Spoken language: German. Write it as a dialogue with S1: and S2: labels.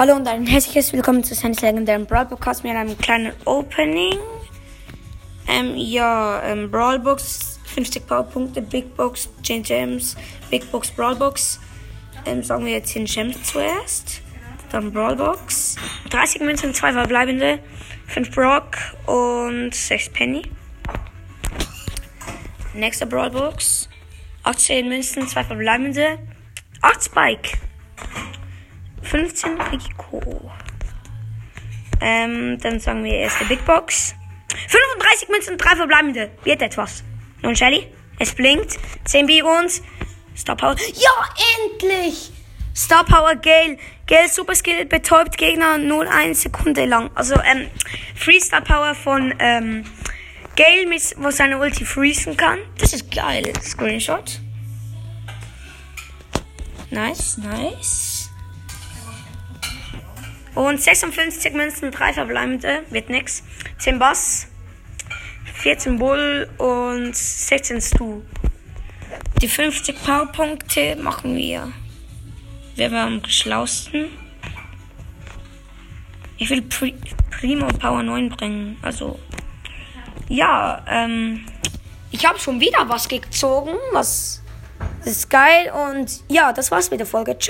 S1: Hallo und ein herzliches Willkommen zu Sandy's legendären Brawl Podcast mit einem kleinen Opening. Ähm, ja, ähm, Brawl Box, 50 Powerpunkte, Big Box, 10 Gems, Big Box, Brawl Box. Ähm, sagen wir jetzt 10 Gems zuerst. Dann Brawl Box. 30 Münzen, 2 verbleibende, 5 Brock und 6 Penny. Nächste Brawl Box. 18 Münzen, 2 verbleibende, 8 Spike. 15 Rico. Ähm, dann sagen wir erste Big Box. 35 Münzen, 3 verbleibende. Wird etwas. Nun, Shelly, es blinkt. 10 B-Runs. Star Power. Ja, endlich! Star Power Gale. Gale Super Skill betäubt Gegner nur eine Sekunde lang. Also, ähm, Free Star Power von, ähm, Gale, mit, wo seine Ulti freezen kann. Das ist geil. Screenshot. Nice, nice. Und 56 Münzen, 3 verbleibende, wird nix. 10 Bass, 14 Bull und 16 Stu. Die 50 Powerpunkte machen wir. Wer war am geschlausten? Ich will Pri Primo Power 9 bringen. Also, ja, ähm, ich habe schon wieder was gezogen. Was ist geil. Und ja, das war's mit der Folge. Ciao.